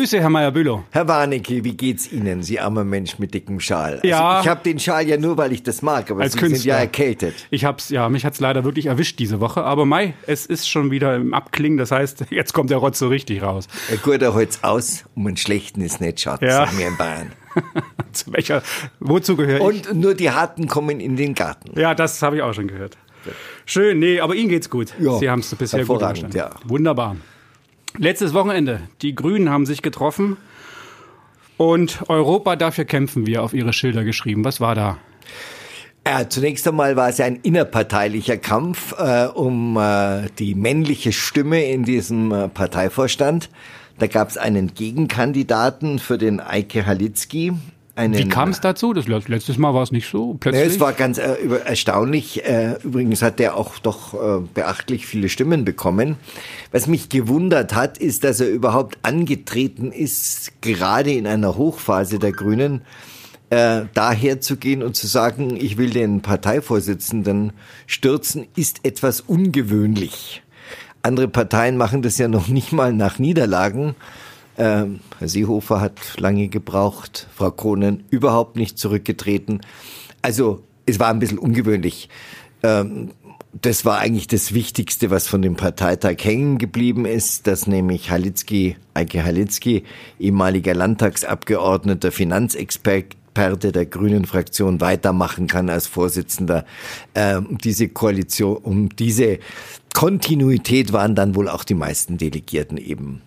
Grüße, Herr Meyer-Bülow. Herr Warnecke, wie geht's Ihnen, Sie armer Mensch mit dickem Schal? Also Ja. Ich habe den Schal ja nur, weil ich das mag, aber Als Sie sind Künstler. ja erkältet. Ich hab's, ja, mich hat's leider wirklich erwischt diese Woche. Aber Mai, es ist schon wieder im Abklingen. Das heißt, jetzt kommt der Rotz so richtig raus. Ein guter holt's aus, um einen schlechten ist nicht schade, Ja. sagen wir in Bayern. Zu welcher, wozu gehöre ich? Und nur die Harten kommen in den Garten. Ja, das habe ich auch schon gehört. Schön, nee, aber Ihnen geht's gut. Ja, Sie haben es bisher gut überstanden. ja. Wunderbar. Letztes Wochenende. Die Grünen haben sich getroffen und Europa, dafür kämpfen wir, auf ihre Schilder geschrieben. Was war da? Ja, zunächst einmal war es ja ein innerparteilicher Kampf äh, um äh, die männliche Stimme in diesem äh, Parteivorstand. Da gab es einen Gegenkandidaten für den Eike Halitzky. Einen, Wie kam es dazu? Das let- letztes Mal war es nicht so plötzlich. es war ganz äh, erstaunlich. Äh, übrigens hat er auch doch äh, beachtlich viele Stimmen bekommen. Was mich gewundert hat, ist, dass er überhaupt angetreten ist, gerade in einer Hochphase der Grünen, äh, daher zu gehen und zu sagen, ich will den Parteivorsitzenden stürzen, ist etwas ungewöhnlich. Andere Parteien machen das ja noch nicht mal nach Niederlagen. Ähm, Herr Seehofer hat lange gebraucht, Frau Kronen überhaupt nicht zurückgetreten. Also es war ein bisschen ungewöhnlich. Ähm, das war eigentlich das Wichtigste, was von dem Parteitag hängen geblieben ist, dass nämlich Halitzky, Eike Halitzky, ehemaliger Landtagsabgeordneter, Finanzexperte der Grünen Fraktion weitermachen kann als Vorsitzender. Ähm, diese Koalition, um diese Kontinuität waren dann wohl auch die meisten Delegierten eben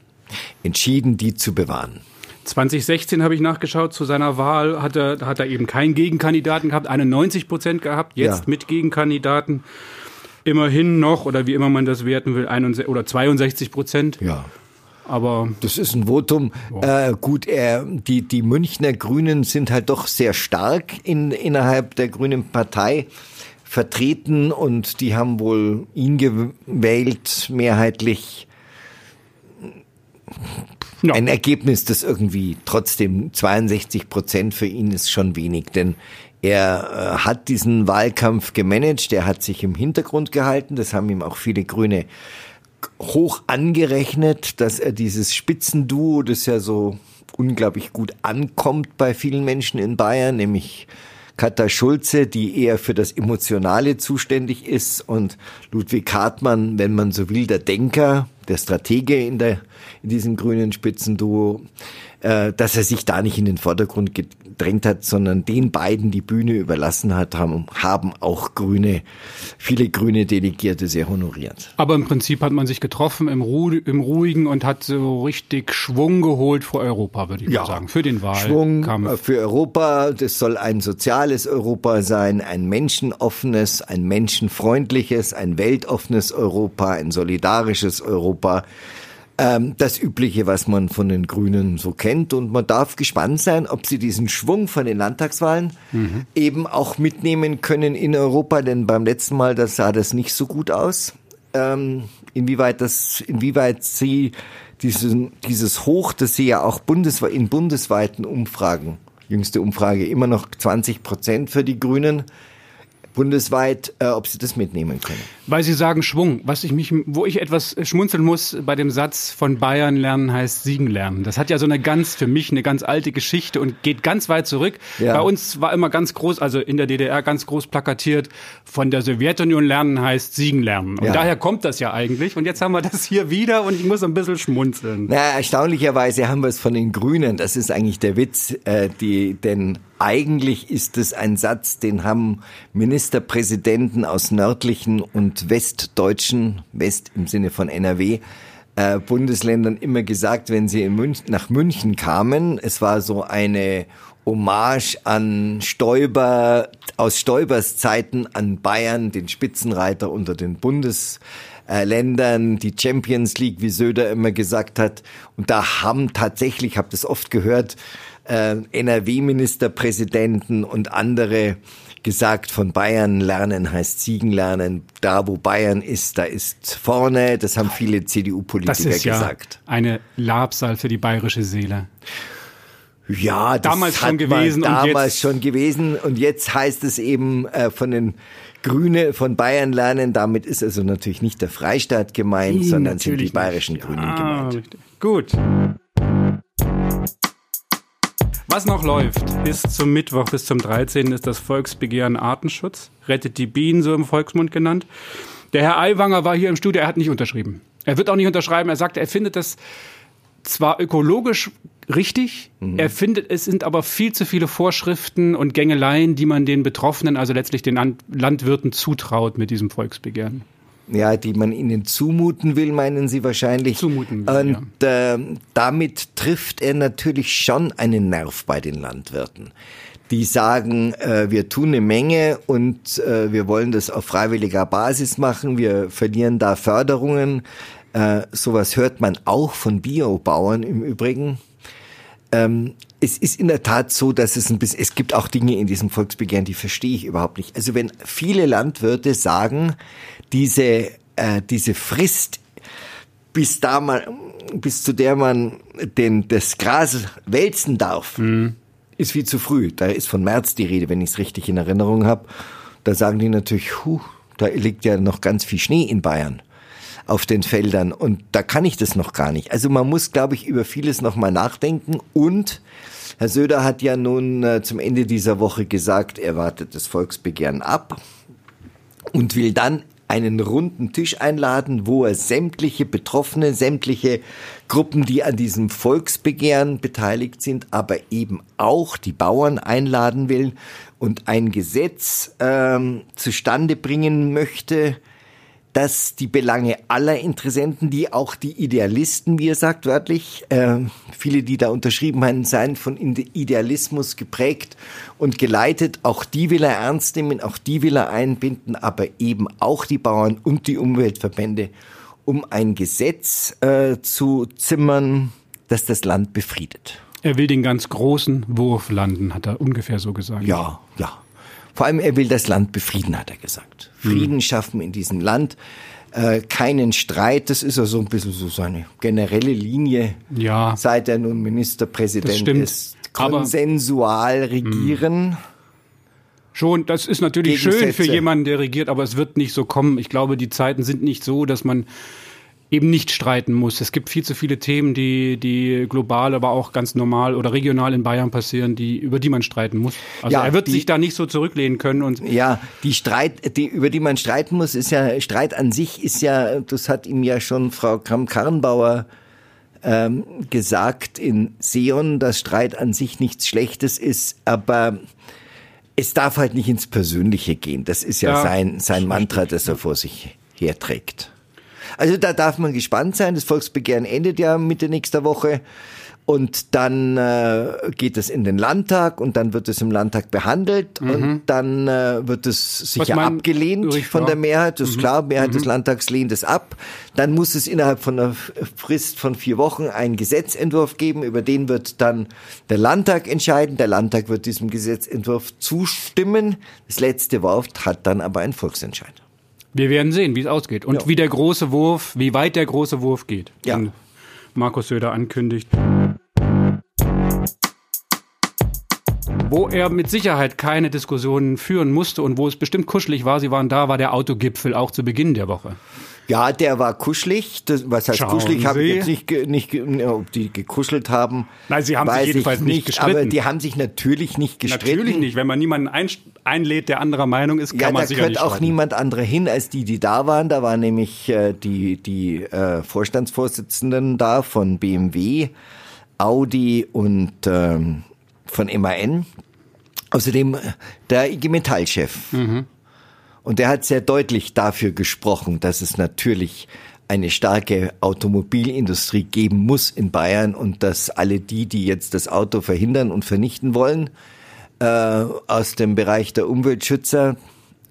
entschieden, die zu bewahren. 2016 habe ich nachgeschaut, zu seiner Wahl hat er, hat er eben keinen Gegenkandidaten gehabt, 91 Prozent gehabt, jetzt Ja. mit Gegenkandidaten immerhin noch, oder wie immer man das werten will, 61, oder 62 Prozent. Ja. Aber Das ist ein Votum. Äh, gut, er, die, die Münchner Grünen sind halt doch sehr stark in, innerhalb der Grünen Partei vertreten und die haben wohl ihn gewählt, mehrheitlich. Ja. Ein Ergebnis, das irgendwie trotzdem 62 Prozent für ihn ist schon wenig, denn er äh, hat diesen Wahlkampf gemanagt, er hat sich im Hintergrund gehalten, das haben ihm auch viele Grüne hoch angerechnet, dass er dieses Spitzenduo, das ja so unglaublich gut ankommt bei vielen Menschen in Bayern, nämlich Katha Schulze, die eher für das Emotionale zuständig ist und Ludwig Hartmann, wenn man so will, der Denker, der Stratege in, der, in diesem grünen Spitzenduo, äh, dass er sich da nicht in den Vordergrund gedrängt hat, sondern den beiden die Bühne überlassen hat, haben, haben auch Grüne, viele grüne Delegierte sehr honoriert. Aber im Prinzip hat man sich getroffen im, Ru im Ruhigen und hat so richtig Schwung geholt für Europa, würde ich mal sagen. Für den Schwung Wahlkampf. äh, für Europa. Das soll ein soziales Europa sein, ein menschenoffenes, ein menschenfreundliches, ein weltoffenes Europa, ein solidarisches Europa. Ähm, das Übliche, was man von den Grünen so kennt. Und man darf gespannt sein, ob sie diesen Schwung von den Landtagswahlen eben auch mitnehmen können in Europa. Denn beim letzten Mal, das sah das nicht so gut aus. Ähm, inwieweit das, inwieweit sie diesen, dieses Hoch, das sie ja auch bundesweit, in bundesweiten Umfragen, jüngste Umfrage, immer noch 20 Prozent für die Grünen, bundesweit, äh, ob sie das mitnehmen können. Weil Sie sagen Schwung, was ich mich, wo ich etwas schmunzeln muss bei dem Satz von Bayern lernen heißt siegen lernen. Das hat ja so eine ganz, für mich eine ganz alte Geschichte und geht ganz weit zurück. Ja. Bei uns war immer ganz groß, also in der DDR ganz groß plakatiert, von der Sowjetunion lernen heißt siegen lernen. Und Ja. daher kommt das ja eigentlich. Und jetzt haben wir das hier wieder und ich muss ein bisschen schmunzeln. Na, erstaunlicherweise haben wir es von den Grünen. Das ist eigentlich der Witz, äh, die, denn eigentlich ist es ein Satz, den haben Ministerpräsidenten aus nördlichen und westdeutschen, West im Sinne von NRW, äh, Bundesländern immer gesagt, wenn sie in München, nach München kamen. Es war so eine Hommage an Stoiber, aus Stoibers Zeiten an Bayern, den Spitzenreiter unter den Bundesländern, die Champions League, wie Söder immer gesagt hat. Und da haben tatsächlich, habe das oft gehört, äh, NRW-Ministerpräsidenten und andere gesagt, von Bayern lernen heißt Siegen lernen. Da, wo Bayern ist, da ist vorne. Das haben viele Das CDU-Politiker ist ja gesagt. eine Labsal für die bayerische Seele. Ja, das Damals schon gewesen damals jetzt- schon gewesen und jetzt heißt es eben äh, von den Grüne von Bayern lernen. Damit ist also natürlich nicht der Freistaat gemeint, sondern sind die bayerischen nicht. Grünen Ja, gemeint. richtig. Gut. Was noch läuft, bis zum Mittwoch, bis zum 13. ist das Volksbegehren Artenschutz. Rettet die Bienen, so im Volksmund genannt. Der Herr Aiwanger war hier im Studio, er hat nicht unterschrieben. Er wird auch nicht unterschreiben. Er sagt, er findet das zwar ökologisch richtig, mhm. er findet, es sind aber viel zu viele Vorschriften und Gängeleien, die man den Betroffenen, also letztlich den Landwirten zutraut mit diesem Volksbegehren. Ja, die man ihnen zumuten will, meinen Sie wahrscheinlich. Zumuten will, Und ja. äh, damit trifft er natürlich schon einen Nerv bei den Landwirten die sagen, äh, wir tun eine Menge und äh, wir wollen das auf freiwilliger Basis machen, wir verlieren da Förderungen. Äh, sowas hört man auch von Biobauern im Übrigen. Ähm, es ist in der Tat so, dass es ein bisschen, es gibt auch Dinge in diesem Volksbegehren, die verstehe ich überhaupt nicht. Also wenn viele Landwirte sagen, diese, äh, diese Frist, bis da man, bis zu der man den, das Gras wälzen darf, mhm ist viel zu früh. Da ist von März die Rede, wenn ich es richtig in Erinnerung habe. Da sagen die natürlich, huh, da liegt ja noch ganz viel Schnee in Bayern auf den Feldern und da kann ich das noch gar nicht. Also man muss, glaube ich, über vieles noch mal nachdenken und Herr Söder hat ja nun äh, zum Ende dieser Woche gesagt, er wartet das Volksbegehren ab und will dann einen runden Tisch einladen, wo er sämtliche Betroffene, sämtliche Gruppen, die an diesem Volksbegehren beteiligt sind, aber eben auch die Bauern einladen will und ein Gesetz ähm, zustande bringen möchte, dass die Belange aller Interessenten, die auch die Idealisten, wie er sagt wörtlich, äh, viele, die da unterschrieben haben, seien von Idealismus geprägt und geleitet. Auch die will er ernst nehmen, auch die will er einbinden, aber eben auch die Bauern und die Umweltverbände, um ein Gesetz äh, zu zimmern, das das Land befriedet. Er will den ganz großen Wurf landen, hat er ungefähr so gesagt. Ja, ja. Vor allem, er will das Land befrieden, hat er gesagt. Frieden hm. schaffen in diesem Land. Äh, keinen Streit, das ist ja so ein bisschen so seine generelle Linie, ja, seit er nun Ministerpräsident ist. Konsensual regieren. Hm. Schon, das ist natürlich schön für jemanden, der regiert, aber es wird nicht so kommen. Ich glaube, die Zeiten sind nicht so, dass man eben nicht streiten muss. Es gibt viel zu viele Themen, die, die global, aber auch ganz normal oder regional in Bayern passieren, die, über die man streiten muss. Also ja, er wird die, sich da nicht so zurücklehnen können und. Ja, die Streit, die, über die man streiten muss, ist ja, Streit an sich ist ja, das hat ihm ja schon Frau Kramp-Karrenbauer ähm, gesagt in Seon, dass Streit an sich nichts Schlechtes ist, aber es darf halt nicht ins Persönliche gehen. Das ist ja, ja sein, sein Mantra, das er vor sich herträgt. Also da darf man gespannt sein. Das Volksbegehren endet ja Mitte nächster Woche. Und dann äh, geht es in den Landtag und dann wird es im Landtag behandelt mhm. und dann äh, wird es sicher abgelehnt von der Mehrheit. Das ist mhm. klar, Mehrheit mhm. des Landtags lehnt es ab. Dann muss es innerhalb von einer Frist von vier Wochen einen Gesetzentwurf geben, über den wird dann der Landtag entscheiden. Der Landtag wird diesem Gesetzentwurf zustimmen. Das letzte Wort hat dann aber ein Volksentscheid. Wir werden sehen, wie es ausgeht und ja. wie der große Wurf, wie weit der große Wurf geht. Ja. Markus Söder ankündigt. Wo er mit Sicherheit keine Diskussionen führen musste und wo es bestimmt kuschelig war, Sie waren da, war der Autogipfel auch zu Beginn der Woche. Ja, der war kuschelig. Das, was heißt Schauen kuschelig? Habe ich jetzt nicht, nicht, ob die gekuschelt haben. Nein, sie haben sich jedenfalls nicht, nicht gestritten. Aber die haben sich natürlich nicht gestritten. Natürlich nicht. Wenn man niemanden ein, einlädt, der anderer Meinung ist, kann ja, man sich nicht Ja, da gehört auch niemand andere hin als die, die da waren. Da waren nämlich äh, die, die äh, Vorstandsvorsitzenden da von BMW, Audi und ähm, von MAN. Außerdem äh, der IG Metall-Chef. Mhm. Und er hat sehr deutlich dafür gesprochen, dass es natürlich eine starke Automobilindustrie geben muss in Bayern und dass alle die, die jetzt das Auto verhindern und vernichten wollen, äh, aus dem Bereich der Umweltschützer,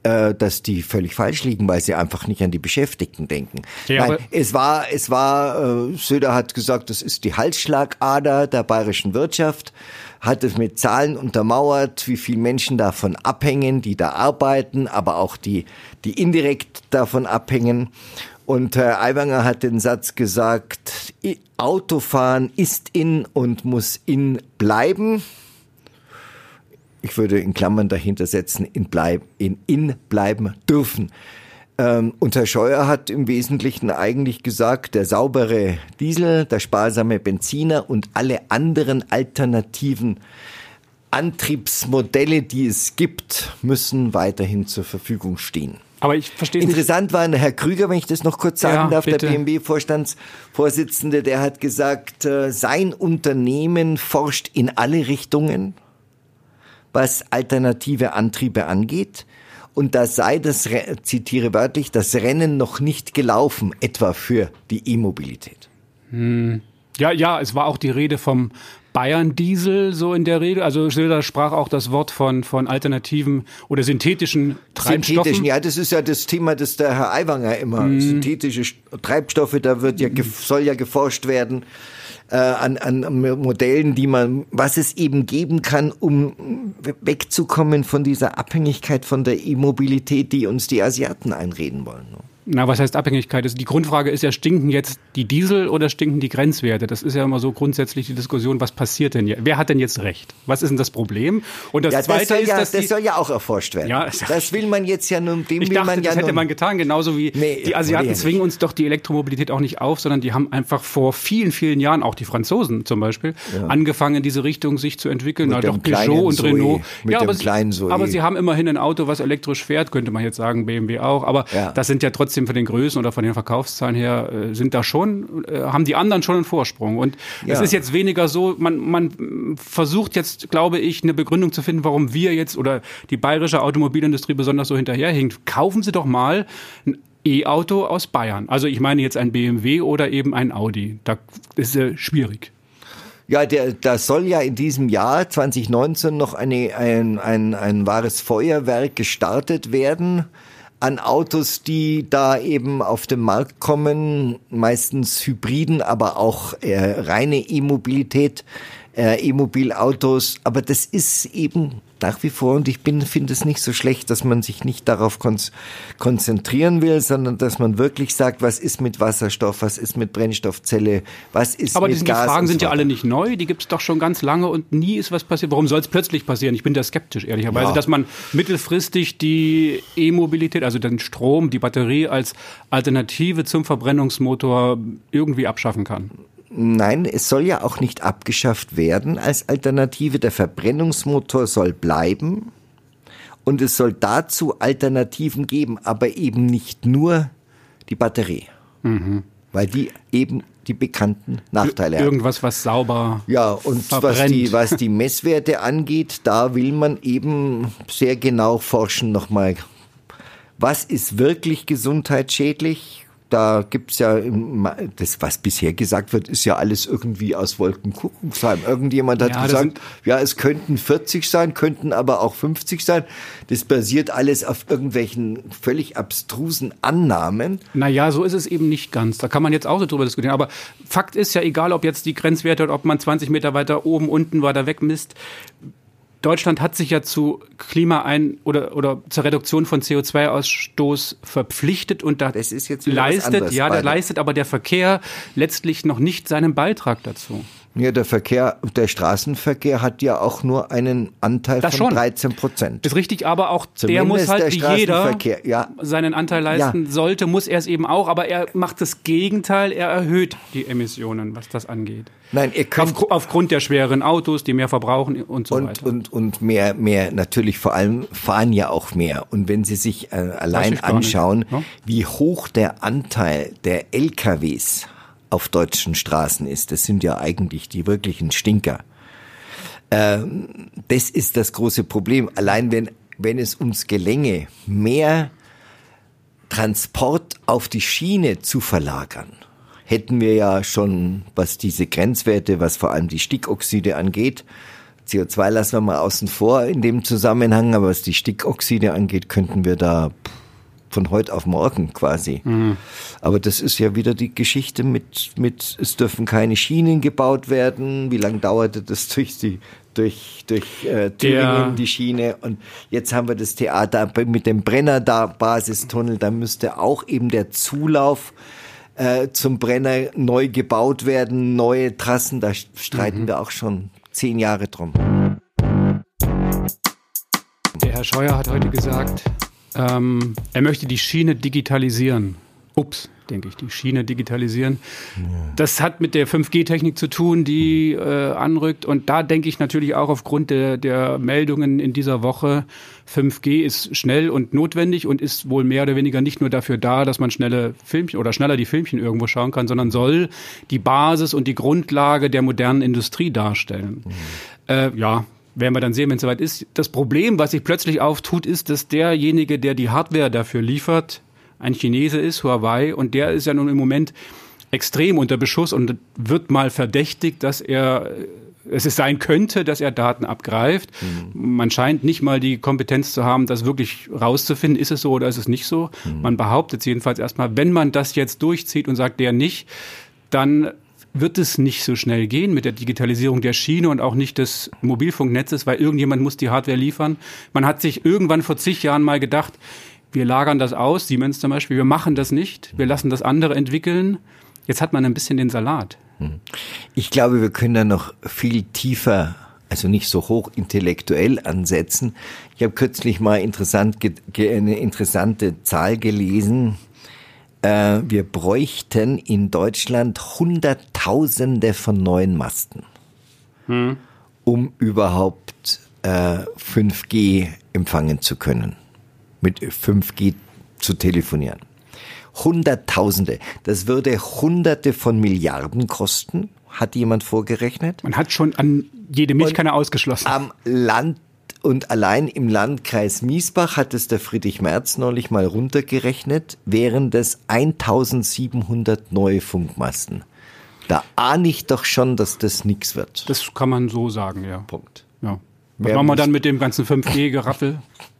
äh, dass die völlig falsch liegen, weil sie einfach nicht an die Beschäftigten denken. Ja, Nein, es war, es war, äh, Söder hat gesagt, das ist die Halsschlagader der bayerischen Wirtschaft hat es mit Zahlen untermauert, wie viele Menschen davon abhängen, die da arbeiten, aber auch die, die indirekt davon abhängen. Und Herr Aiwanger hat den Satz gesagt, Autofahren ist in und muss in bleiben. Ich würde in Klammern dahinter setzen, in, bleib, in, in bleiben dürfen. Ähm, und Herr Scheuer hat im Wesentlichen eigentlich gesagt, der saubere Diesel, der sparsame Benziner und alle anderen Alternativen Antriebsmodelle, die es gibt, müssen weiterhin zur Verfügung stehen. Aber ich verstehe Interessant war Herr Krüger, wenn ich das noch kurz sagen Ja, darf, bitte. der BMW-Vorstandsvorsitzende, der hat gesagt, äh, sein Unternehmen forscht in alle Richtungen, was alternative Antriebe angeht. Und da sei das, Re- zitiere wörtlich, das Rennen noch nicht gelaufen, etwa für die E-Mobilität. Ja, ja, es war auch die Rede vom Bayern-Diesel so in der Rede. Also Schilder sprach auch das Wort von, von alternativen oder synthetischen Treibstoffen. Synthetischen, ja, das ist ja das Thema, das der Herr Aiwanger immer, Mhm. synthetische St- Treibstoffe, da wird ja, soll ja geforscht werden äh, an, an Modellen, die man, was es eben geben kann, um wegzukommen von dieser Abhängigkeit von der E-Mobilität, die uns die Asiaten einreden wollen. Na, was heißt Abhängigkeit? Also Die Grundfrage ist ja, stinken jetzt die Diesel oder stinken die Grenzwerte? Das ist ja immer so grundsätzlich die Diskussion, was passiert denn hier? Wer hat denn jetzt recht? Was ist denn das Problem? Und das Ja, Zweite das soll ist, ja, dass das soll ja auch erforscht werden. Ja, das will man jetzt ja nun, dem ich will dachte, man ja das hätte man getan, genauso wie Nee, die Asiaten ja zwingen uns doch die Elektromobilität auch nicht auf, sondern die haben einfach vor vielen, vielen Jahren, auch die Franzosen zum Beispiel, angefangen in diese Richtung sich zu entwickeln. Mit Na, dem doch Peugeot und Zoe, Renault. mit ja, dem aber, sie- kleinen Zoe. aber sie haben immerhin ein Auto, was elektrisch fährt, könnte man jetzt sagen, BMW auch. Aber Ja. das sind ja trotzdem von den Größen oder von den Verkaufszahlen her, äh, sind da schon, äh, haben die anderen schon einen Vorsprung. Und es Ja. ist jetzt weniger so, man, man versucht jetzt, glaube ich, eine Begründung zu finden, warum wir jetzt oder die bayerische Automobilindustrie besonders so hinterherhinkt. Kaufen Sie doch mal ein E-Auto aus Bayern. Also ich meine jetzt ein BMW oder eben ein Audi. Da ist es schwierig. Ja, der, da soll ja in diesem Jahr 2019 noch eine, ein, ein, ein wahres Feuerwerk gestartet werden an Autos, die da eben auf den Markt kommen, meistens Hybriden, aber auch äh, reine E-Mobilität, äh, E-Mobilautos. Aber das ist eben nach wie vor, und ich bin finde es nicht so schlecht, dass man sich nicht darauf konz konzentrieren will, sondern dass man wirklich sagt, was ist mit Wasserstoff, was ist mit Brennstoffzelle, was ist Aber mit die, die Gas Fragen und so sind ja alle nicht neu, die gibt es doch schon ganz lange und nie ist was passiert. Warum soll es plötzlich passieren? Ich bin da skeptisch, ehrlicherweise, Ja. dass man mittelfristig die E-Mobilität, also den Strom, die Batterie als Alternative zum Verbrennungsmotor irgendwie abschaffen kann. Nein, es soll ja auch nicht abgeschafft werden als Alternative. Der Verbrennungsmotor soll bleiben und es soll dazu Alternativen geben, aber eben nicht nur die Batterie, weil die eben die bekannten Nachteile hat. Irgendwas, was sauber Ja, und was verbrennt. die, was die Messwerte angeht, da will man eben sehr genau forschen nochmal. Was ist wirklich gesundheitsschädlich? Da gibt's ja, das, was bisher gesagt wird, ist ja alles irgendwie aus Wolkenkuckucksheim. Irgendjemand hat Ja, gesagt, ja, es könnten 40 sein, könnten aber auch 50 sein. Das basiert alles auf irgendwelchen völlig abstrusen Annahmen. Naja, so ist es eben nicht ganz. Da kann man jetzt auch so drüber diskutieren. Aber Fakt ist ja, egal ob jetzt die Grenzwerte oder ob man 20 Meter weiter oben, unten weiter weg misst, Deutschland hat sich ja zu Klima ein oder oder zur Reduktion von CO2-Ausstoß verpflichtet und da leistet ja, beide. leistet aber der Verkehr letztlich noch nicht seinen Beitrag dazu. Ja, der Verkehr, der Straßenverkehr hat ja auch nur einen Anteil Das von schon. 13 Prozent. Ist richtig, aber auch der Zumindest muss halt der wie jeder ja. seinen Anteil leisten Ja. sollte, muss er es eben auch, aber er macht das Gegenteil, er erhöht die Emissionen, was das angeht. Nein, ihr könnt Auf, aufgrund der schweren Autos, die mehr verbrauchen und so und, weiter. und, und mehr, mehr, natürlich vor allem fahren ja auch mehr. Und wenn Sie sich äh, allein gar nicht, anschauen, ne? wie hoch der Anteil der LKWs auf deutschen Straßen ist, das sind ja eigentlich die wirklichen Stinker. Ähm, das ist das große Problem. Allein wenn, wenn es uns gelänge, mehr Transport auf die Schiene zu verlagern, hätten wir ja schon, was diese Grenzwerte, was vor allem die Stickoxide angeht, CO2 lassen wir mal außen vor in dem Zusammenhang, aber was die Stickoxide angeht, könnten wir da von heute auf morgen quasi. Aber das ist ja wieder die Geschichte mit, mit, es dürfen keine Schienen gebaut werden. Wie lange dauerte das durch die, durch, durch äh, Thüringen, Der- die Schiene? Und jetzt haben wir das Theater mit dem Brenner da, Basistunnel, da müsste auch eben der Zulauf äh, zum Brenner neu gebaut werden, neue Trassen, da streiten wir auch schon zehn Jahre drum. Der Herr Scheuer hat heute gesagt, ähm, er möchte die Schiene digitalisieren. Ups, denke ich, die Schiene digitalisieren. Ja. Das hat mit der 5G-Technik zu tun, die äh, anrückt. Und da denke ich natürlich auch aufgrund der, der Meldungen in dieser Woche, 5G ist schnell und notwendig und ist wohl mehr oder weniger nicht nur dafür da, dass man schnelle Filmchen oder schneller die Filmchen irgendwo schauen kann, sondern soll die Basis und die Grundlage der modernen Industrie darstellen. Mhm. Äh, ja, werden wir dann sehen, wenn es soweit ist. Das Problem, was sich plötzlich auftut, ist, dass derjenige, der die Hardware dafür liefert, ein Chinese ist, Huawei, und der ist ja nun im Moment extrem unter Beschuss und wird mal verdächtigt, dass er es sein könnte, dass er Daten abgreift. Mhm. Man scheint nicht mal die Kompetenz zu haben, das wirklich rauszufinden, ist es so oder ist es nicht so. Mhm. Man behauptet es jedenfalls erstmal, wenn man das jetzt durchzieht und sagt, der nicht, dann wird es nicht so schnell gehen mit der Digitalisierung der Schiene und auch nicht des Mobilfunknetzes, weil irgendjemand muss die Hardware liefern. Man hat sich irgendwann vor zig Jahren mal gedacht, wir lagern das aus, Siemens zum Beispiel, wir machen das nicht, wir lassen das andere entwickeln. Jetzt hat man ein bisschen den Salat. Hm. Ich glaube, wir können da noch viel tiefer, also nicht so hoch intellektuell ansetzen. Ich habe kürzlich mal interessant, eine interessante Zahl gelesen äh, wir bräuchten in Deutschland Hunderttausende von neuen Masten, hm. um überhaupt äh, 5G empfangen zu können, mit 5G zu telefonieren. Hunderttausende. Das würde Hunderte von Milliarden kosten, hat jemand vorgerechnet. Man hat schon an jede Milchkanne ausgeschlossen. Am Land und allein im Landkreis Miesbach hat es der Friedrich Merz neulich mal runtergerechnet, wären das 1700 neue Funkmasten. Da ahne ich doch schon, dass das nichts wird. Das kann man so sagen, ja. Punkt. Ja. Was Wer machen wir dann mit dem ganzen 5G-Geraffel?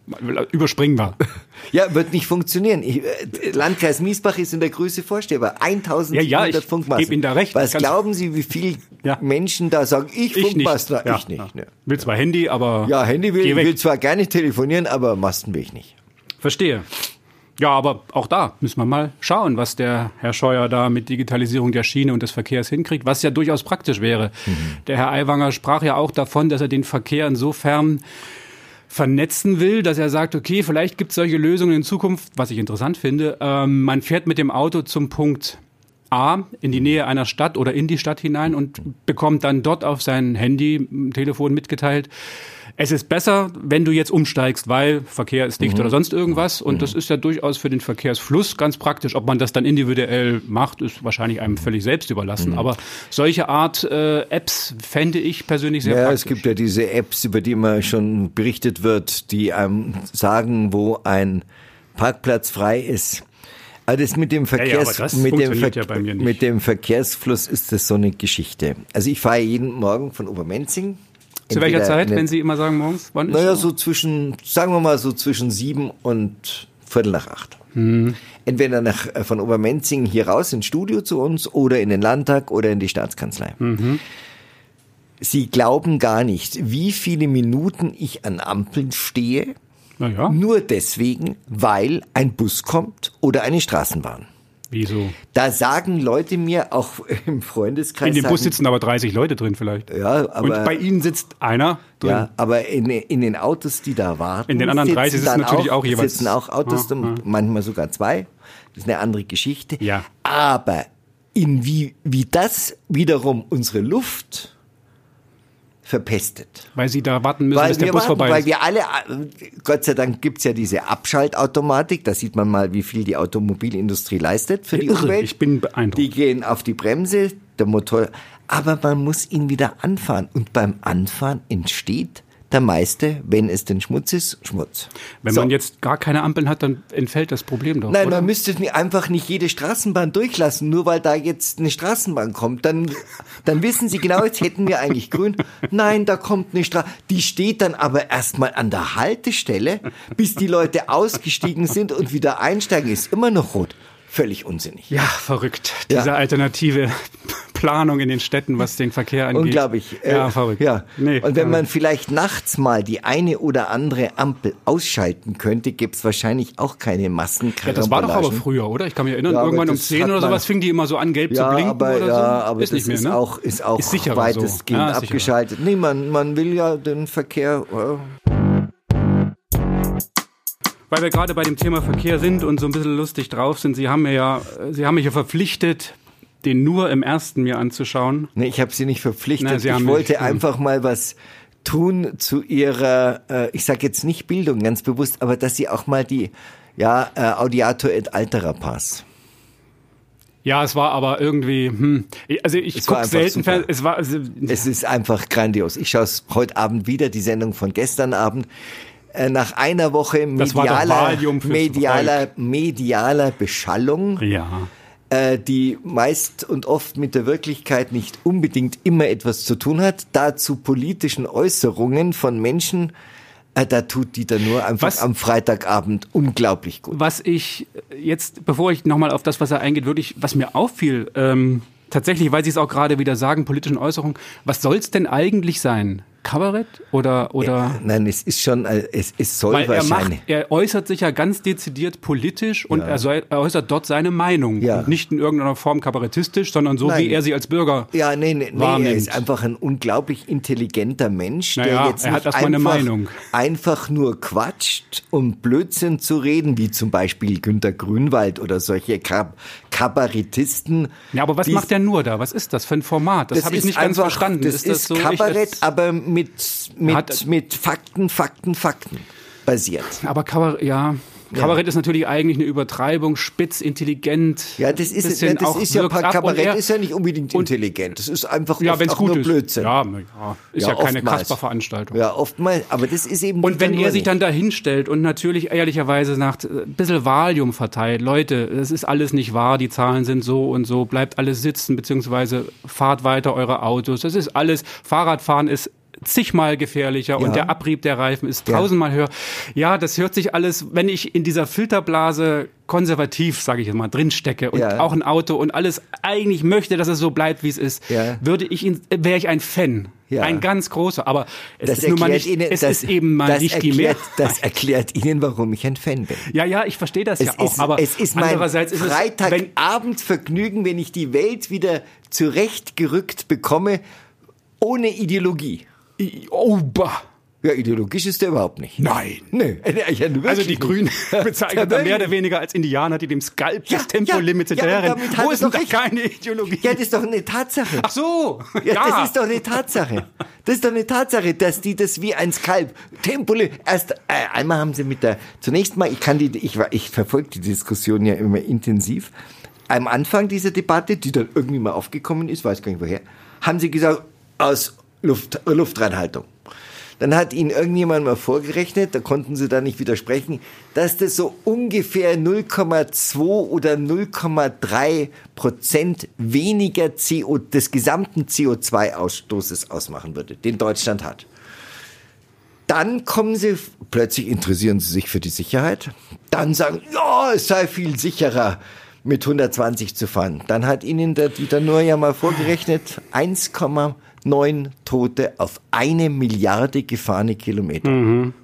Überspringen wir. Ja, wird nicht funktionieren. Ich, äh, Landkreis Miesbach ist in der Größe vorstellbar. 1000 ja, ja, ich Funkmasten. Gebe Ihnen da recht. Was glauben Sie, wie viele ja. Menschen da sagen, ich, ich Funkmasten? Nicht. Ja, ich nicht. Ja. Will zwar Handy, aber. Ja, Handy will, ich will zwar gerne telefonieren, aber Masten will ich nicht. Verstehe. Ja, aber auch da müssen wir mal schauen, was der Herr Scheuer da mit Digitalisierung der Schiene und des Verkehrs hinkriegt, was ja durchaus praktisch wäre. Mhm. Der Herr Aiwanger sprach ja auch davon, dass er den Verkehr insofern vernetzen will, dass er sagt, okay, vielleicht gibt es solche Lösungen in Zukunft, was ich interessant finde. Ähm, man fährt mit dem Auto zum Punkt A in die Nähe einer Stadt oder in die Stadt hinein und bekommt dann dort auf sein Handy, Telefon mitgeteilt, es ist besser, wenn du jetzt umsteigst, weil Verkehr ist dicht mhm. oder sonst irgendwas. Und mhm. das ist ja durchaus für den Verkehrsfluss ganz praktisch. Ob man das dann individuell macht, ist wahrscheinlich einem völlig selbst überlassen. Mhm. Aber solche Art äh, Apps fände ich persönlich sehr ja, praktisch. Ja, es gibt ja diese Apps, über die immer schon berichtet wird, die einem sagen, wo ein Parkplatz frei ist. Aber das mit dem, Verkehrs ja, ja, mit, dem Ver ja mit dem Verkehrsfluss ist das so eine Geschichte. Also ich fahre jeden Morgen von Obermenzing zu welcher Zeit, wenn Sie immer sagen morgens? Wann ist naja, so zwischen, sagen wir mal so zwischen sieben und Viertel nach acht. Hm. Entweder nach, äh, von Obermenzing hier raus ins Studio zu uns oder in den Landtag oder in die Staatskanzlei. Mhm. Sie glauben gar nicht, wie viele Minuten ich an Ampeln stehe. Ja. Nur deswegen, weil ein Bus kommt oder eine Straßenbahn. Wieso? Da sagen Leute mir auch im Freundeskreis. In dem Bus sitzen aber 30 Leute drin vielleicht. Ja, aber. Und bei Ihnen sitzt einer drin. Ja, aber in, in den Autos, die da warten. In den anderen 30 sitzen natürlich auch, auch jeweils. sitzen auch Autos, ja, ja. manchmal sogar zwei. Das ist eine andere Geschichte. Ja. Aber in wie, wie das wiederum unsere Luft verpestet. Weil sie da warten müssen, weil bis der Bus warten, vorbei ist. Weil wir alle, Gott sei Dank gibt's ja diese Abschaltautomatik, da sieht man mal, wie viel die Automobilindustrie leistet für die Irre, Umwelt. Ich bin beeindruckt. Die gehen auf die Bremse, der Motor, aber man muss ihn wieder anfahren und beim Anfahren entsteht der meiste, wenn es denn Schmutz ist, Schmutz. Wenn so. man jetzt gar keine Ampeln hat, dann entfällt das Problem doch. Nein, oder? man müsste einfach nicht jede Straßenbahn durchlassen, nur weil da jetzt eine Straßenbahn kommt. Dann, dann wissen Sie genau, jetzt hätten wir eigentlich grün. Nein, da kommt eine Straße. Die steht dann aber erstmal an der Haltestelle, bis die Leute ausgestiegen sind und wieder einsteigen, ist immer noch rot. Völlig unsinnig. Ja, verrückt. Diese ja. alternative Planung in den Städten, was den Verkehr angeht. Unglaublich. Ja, äh, verrückt. Ja. Nee, Und wenn man vielleicht nachts mal die eine oder andere Ampel ausschalten könnte, gäbe es wahrscheinlich auch keine Massen. Ja, das war doch aber früher, oder? Ich kann mich erinnern, ja, irgendwann um 10 oder sowas fing die immer so an, gelb ja, zu blinken aber, oder ja, so. aber ist das nicht mehr, ist ne? auch, ist auch ist weitestgehend so. ja, abgeschaltet. Nee, man, man will ja den Verkehr... Äh weil wir gerade bei dem Thema Verkehr sind und so ein bisschen lustig drauf sind, Sie haben mir ja, Sie haben mich ja verpflichtet, den nur im ersten mir anzuschauen. Nee, ich habe Sie nicht verpflichtet. Nein, Sie ich wollte einfach mal was tun zu Ihrer, äh, ich sage jetzt nicht Bildung ganz bewusst, aber dass Sie auch mal die, ja, äh, Audiator et altera Pass. Ja, es war aber irgendwie, hm, also ich gucke selten. Fernsehen. Es war, also, Es ist einfach grandios. Ich schaue es heute Abend wieder, die Sendung von gestern Abend. Äh, Nach einer Woche medialer, medialer, medialer Beschallung, ja. Äh, die meist und oft mit der Wirklichkeit nicht unbedingt immer etwas zu tun hat, dazu politischen Äußerungen von Menschen, äh, da tut Dieter nur einfach Was- am Freitagabend unglaublich gut. Was ich jetzt, bevor ich nochmal auf das, was er eingeht, wirklich, was mir auffiel, ähm, tatsächlich, weil Sie es auch gerade wieder sagen, politischen Äußerungen, was soll's denn eigentlich sein? Kabarett oder oder Nein, es ist schon, äh, es, es soll weil er wahrscheinlich. macht, er äußert sich ja ganz dezidiert politisch und er, soll, er äußert dort seine Meinung Ja. und nicht in irgendeiner Form kabarettistisch, sondern so Nein. wie er sie als Bürger Ja, nee, nee, nee, er wahrnimmt. ist einfach ein unglaublich intelligenter Mensch, Naja, der jetzt er hat nicht eine einfach, Meinung. einfach nur quatscht, um Blödsinn zu reden, wie zum Beispiel Günter Grünwald oder solche Kab Kabarettisten. Ja, aber was macht der nur da? Was ist das für ein Format? Das, habe ich ist nicht ganz verstanden. Das ist, so, ich- Kabarett, das- aber mit, mit, Hat- mit Fakten, Fakten, Fakten basiert. Aber Kabarett, ja. Kabarett ist natürlich eigentlich eine Übertreibung, spitz, intelligent. Ja, das ist, bisschen ja, das auch ist ja, Kabarett er- ist ja nicht unbedingt intelligent. Das ist einfach Ja, oft auch gut nur ist. Blödsinn. Ja, ja, ist ja, Ja, keine. Kasper-Veranstaltung. Ja, oftmals, aber das ist eben Und wenn er sich nicht. dann da hinstellt und natürlich ehrlicherweise sagt, äh, ein bisschen Valium verteilt, Leute, das ist alles nicht wahr, die Zahlen sind so und so, bleibt alles sitzen, beziehungsweise fahrt weiter eure Autos, das ist alles, Fahrradfahren ist zigmal gefährlicher Ja. und der Abrieb der Reifen ist Ja. tausendmal höher. Ja, das hört sich alles, wenn ich in dieser Filterblase konservativ, sage ich jetzt mal, drinstecke und Ja. auch ein Auto und alles eigentlich möchte, dass es so bleibt, wie es ist, Ja. würde ich wäre ich ein Fan. Ja. Ein ganz großer, aber es Das ist nun mal nicht, Ihnen, es das, ist eben mal nicht die erklärt, Mehrheit. Das erklärt Ihnen, warum ich ein Fan bin. Ja, ja, ich verstehe das Es, ja auch, ist, aber es ist mein andererseits ist Freitagabendvergnügen, wenn ich die Welt wieder zurechtgerückt bekomme, ohne Ideologie. Oh, bah. Ja, ideologisch ist der überhaupt nicht. Nein. Nee, ja, nun Also die Grünen bezeichnen Ja, da mehr oder weniger als Indianer, die dem Skalp Ja, des Tempolimits ja, ja, hinterherrennen. hat Wo ist doch recht. keine Ideologie? Ja, das ist doch eine Tatsache. Ach so. Ja, das ist doch eine Tatsache. Das ist doch eine Tatsache, dass die das wie ein Skalp Tempolim erst äh, einmal haben sie mit der zunächst mal ich kann die ich ich verfolge die Diskussion ja immer intensiv. Am Anfang dieser Debatte, die dann irgendwie mal aufgekommen ist, weiß gar nicht woher, haben sie gesagt aus Luft, Luftreinhaltung. Dann hat ihnen irgendjemand mal vorgerechnet, da konnten sie da nicht widersprechen, dass das so ungefähr 0,2 oder 0,3 Prozent weniger CO, des gesamten CO2-Ausstoßes ausmachen würde, den Deutschland hat. Dann kommen sie, plötzlich interessieren sie sich für die Sicherheit. Dann sagen, ja, es sei viel sicherer, mit 120 zu fahren. Dann hat ihnen der Dieter Nuhr ja mal vorgerechnet, 1,9 Tote auf eine Milliarde gefahrene Kilometer.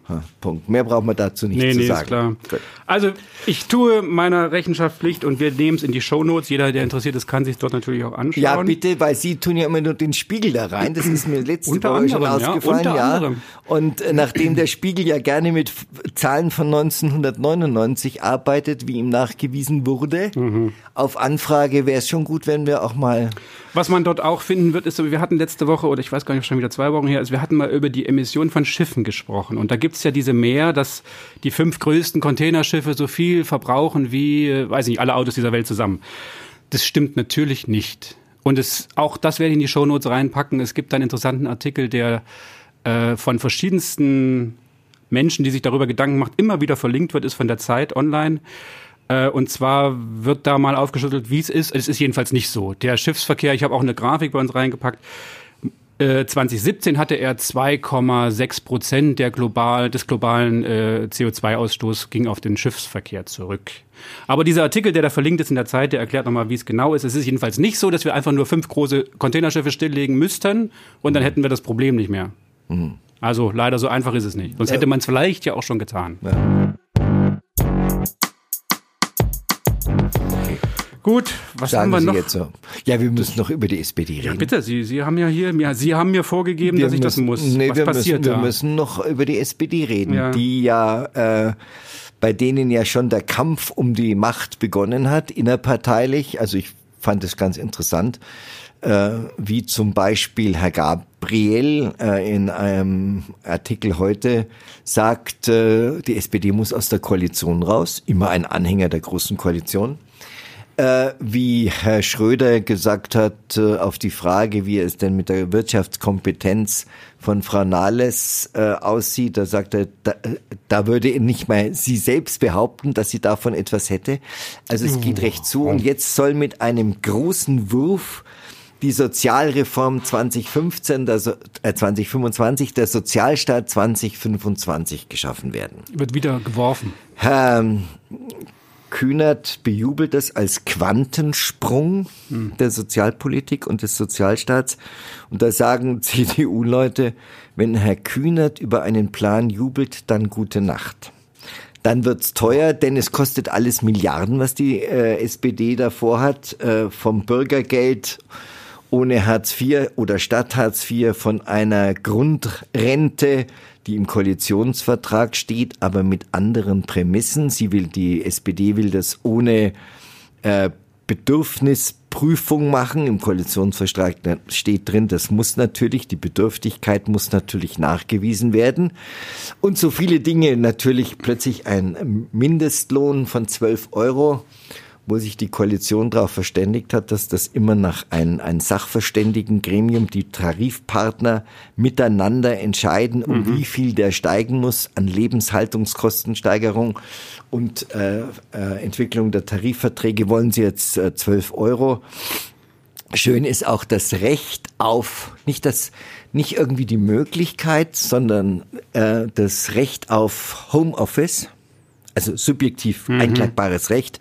Ha, Punkt. Mehr braucht man dazu nicht Mhm. Nee, zu nee, sagen. ist klar. Gut. Also ich tue meiner Rechenschaft Pflicht und wir nehmen es in die Shownotes. Jeder, der interessiert ist, kann sich dort natürlich auch anschauen. Ja, bitte, weil Sie tun ja immer nur den Spiegel da rein. Das ist mir letzte Unter Woche schon anderem, ja, ausgefallen. ja. anderem. Und äh, nachdem der Spiegel ja gerne mit Zahlen von 1999 arbeitet, wie ihm nachgewiesen wurde, Mhm. auf Anfrage wäre es schon gut, wenn wir auch mal. Was man dort auch finden wird, ist, wir hatten letzte Woche, oder ich weiß gar nicht, schon wieder zwei Wochen her, also wir hatten mal über die Emission von Schiffen gesprochen. Und da gibt's ja diese Mehr, dass die fünf größten Containerschiffe so viel verbrauchen wie, äh, weiß nicht, alle Autos dieser Welt zusammen. Das stimmt natürlich nicht. Und es, auch das werde ich in die Shownotes reinpacken. Es gibt einen interessanten Artikel, der äh, von verschiedensten Menschen, die sich darüber Gedanken macht, immer wieder verlinkt wird, ist von der Zeit online. Äh, Und zwar wird da mal aufgeschüttelt, wie es ist. Es ist jedenfalls nicht so. Der Schiffsverkehr, ich habe auch eine Grafik bei uns reingepackt. Äh, 2017 hatte er 2,6 Prozent der global, des globalen äh, CO2-Ausstoß ging auf den Schiffsverkehr zurück. Aber dieser Artikel, der da verlinkt ist in der Zeit, der erklärt nochmal, wie es genau ist. Es ist jedenfalls nicht so, dass wir einfach nur fünf große Containerschiffe stilllegen müssten und dann hätten wir das Problem nicht mehr. Also leider so einfach ist es nicht. Sonst hätte man es vielleicht ja auch schon getan. Gut, was Sagen haben wir Sie noch? jetzt so. Ja, wir müssen noch über die SPD Ja, reden. bitte, Sie, Sie haben ja hier, mir, Sie haben mir vorgegeben, dass ich das muss. Nee, Was wir passiert müssen, da? Wir müssen noch über die SPD reden, Ja. die ja äh, bei denen ja schon der Kampf um die Macht begonnen hat, innerparteilich. Also ich fand es ganz interessant, äh, wie zum Beispiel Herr Gabriel äh, in einem Artikel heute sagt, äh, die SPD muss aus der Koalition raus, immer ein Anhänger der großen Koalition. Äh, wie Herr Schröder gesagt hat, äh, auf die Frage, wie es denn mit der Wirtschaftskompetenz von Frau Nahles äh, aussieht, da sagt er, da, da würde nicht mal sie selbst behaupten, dass sie davon etwas hätte. Also es geht recht zu. Und jetzt soll mit einem großen Wurf die Sozialreform 2015, der so äh, 2025, der Sozialstaat 2025 geschaffen werden. Wird wieder geworfen. Herr Kühnert bejubelt das als Quantensprung hm. der Sozialpolitik und des Sozialstaats. Und da sagen CDU-Leute, wenn Herr Kühnert über einen Plan jubelt, dann gute Nacht. Dann wird's teuer, denn es kostet alles Milliarden, was die äh, SPD davor hat, äh, vom Bürgergeld ohne Hartz IV oder statt Hartz IV von einer Grundrente, die im Koalitionsvertrag steht, aber mit anderen Prämissen. Sie will, die SPD will das ohne äh, Bedürfnisprüfung machen. Im Koalitionsvertrag steht drin, das muss natürlich, die Bedürftigkeit muss natürlich nachgewiesen werden. Und so viele Dinge, natürlich plötzlich ein Mindestlohn von 12 Euro wo sich die Koalition darauf verständigt hat, dass das immer nach ein, ein Sachverständigengremium, die Tarifpartner miteinander entscheiden, um mhm. wie viel der steigen muss an Lebenshaltungskostensteigerung und äh, äh, Entwicklung der Tarifverträge wollen sie jetzt äh, 12 Euro. Schön ist auch das Recht auf, nicht das, nicht irgendwie die Möglichkeit, sondern äh, das Recht auf Homeoffice, also subjektiv mhm. einklagbares Recht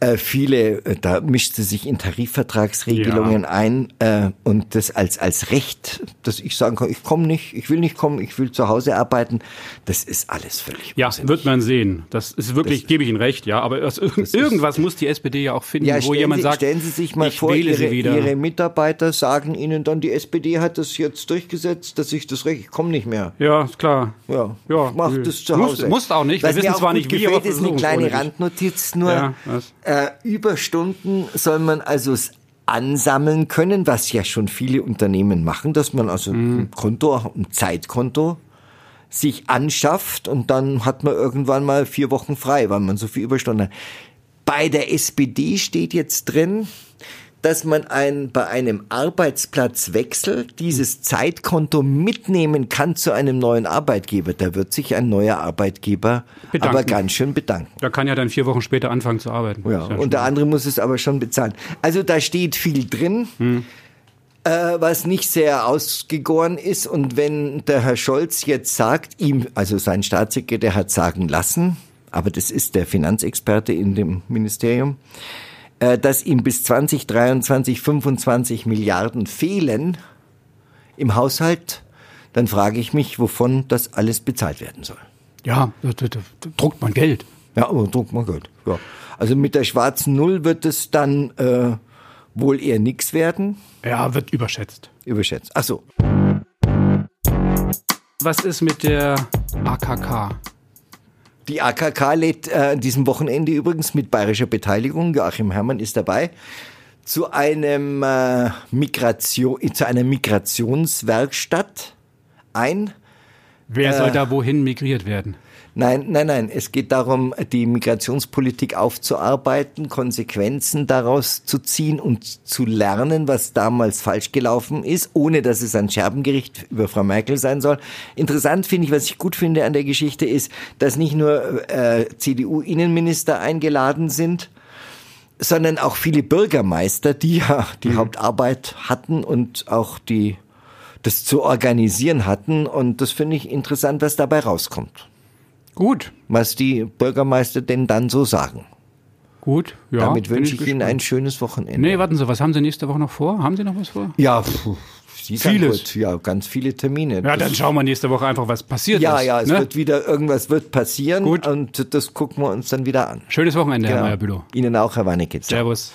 äh, viele, äh, da mischte sich in Tarifvertragsregelungen ja. ein äh, und das als als Recht, dass ich sagen kann, ich komme nicht, ich will nicht kommen, ich will zu Hause arbeiten, das ist alles völlig. Ja, unsinnig. wird man sehen. Das ist wirklich, das, gebe ich Ihnen recht, ja. Aber das, das irgendwas muss die SPD ja auch finden, ja, wo jemand Sie, sagt, stellen Sie sich mal vor, Ihre, Ihre, Mitarbeiter sagen Ihnen dann, die SPD hat das jetzt durchgesetzt, dass ich das Recht, ich komme nicht mehr. Ja, ist klar. Ja, ja mach das zu Hause. Muss, muss auch nicht. Wir wissen zwar nicht, wie, gefällt, ist eine kleine Randnotiz, nur ja, äh, Überstunden soll man also ansammeln können, was ja schon viele Unternehmen machen, dass man also mhm. ein Konto, ein Zeitkonto sich anschafft und dann hat man irgendwann mal vier Wochen frei, weil man so viel Überstunden hat. Bei der SPD steht jetzt drin, dass man ein, bei einem Arbeitsplatzwechsel dieses Zeitkonto mitnehmen kann zu einem neuen Arbeitgeber. Da wird sich ein neuer Arbeitgeber Bedanken. aber ganz schön bedanken. Da kann ja dann vier Wochen später anfangen zu arbeiten. Ja, ja und der andere muss es aber schon bezahlen. Also da steht viel drin. Hm. Äh, was nicht sehr ausgegoren ist. Und wenn der Herr Scholz jetzt sagt, ihm, also sein Staatssekretär hat sagen lassen, aber das ist der Finanzexperte in dem Ministerium, äh, dass ihm bis 2023 25 Milliarden fehlen im Haushalt, dann frage ich mich, wovon das alles bezahlt werden soll. Ja, da, da, da druckt man Geld. Ja, aber druckt man Geld. Ja. Also mit der schwarzen Null wird es dann äh, wohl eher nichts werden. Ja, wird überschätzt. Überschätzt. Ach so. Was ist mit der AKK? Die AKK lädt äh, an diesem Wochenende übrigens mit bayerischer Beteiligung, Joachim Herrmann ist dabei, zu einem äh, Migration, zu einer Migrationswerkstatt ein. Wer soll äh, da wohin migriert werden? Nein, nein, nein. Es geht darum, die Migrationspolitik aufzuarbeiten, Konsequenzen daraus zu ziehen und zu lernen, was damals falsch gelaufen ist, ohne dass es ein Scherbengericht über Frau Merkel sein soll. Interessant finde ich, was ich gut finde an der Geschichte ist, dass nicht nur äh, CDU-Innenminister eingeladen sind, sondern auch viele Bürgermeister, die ja die mhm. Hauptarbeit hatten und auch die das zu organisieren hatten. Und das finde ich interessant, was dabei rauskommt. Gut. Was die Bürgermeister denn dann so sagen. Gut, ja. Damit wünsche ich, ich Ihnen ein schönes Wochenende. Nee, warten Sie, was haben Sie nächste Woche noch vor? Haben Sie noch was vor? Ja, pff, Sie Vieles. Kurz, ja, ganz viele Termine. Ja, dann schauen wir nächste Woche einfach, was passiert ja, ist. Ja, ja, es ne? wird wieder, irgendwas wird passieren Gut. und das gucken wir uns dann wieder an. Schönes Wochenende, genau. Herr Meyer-Bülow. Ihnen auch, Herr Warnecke. Servus.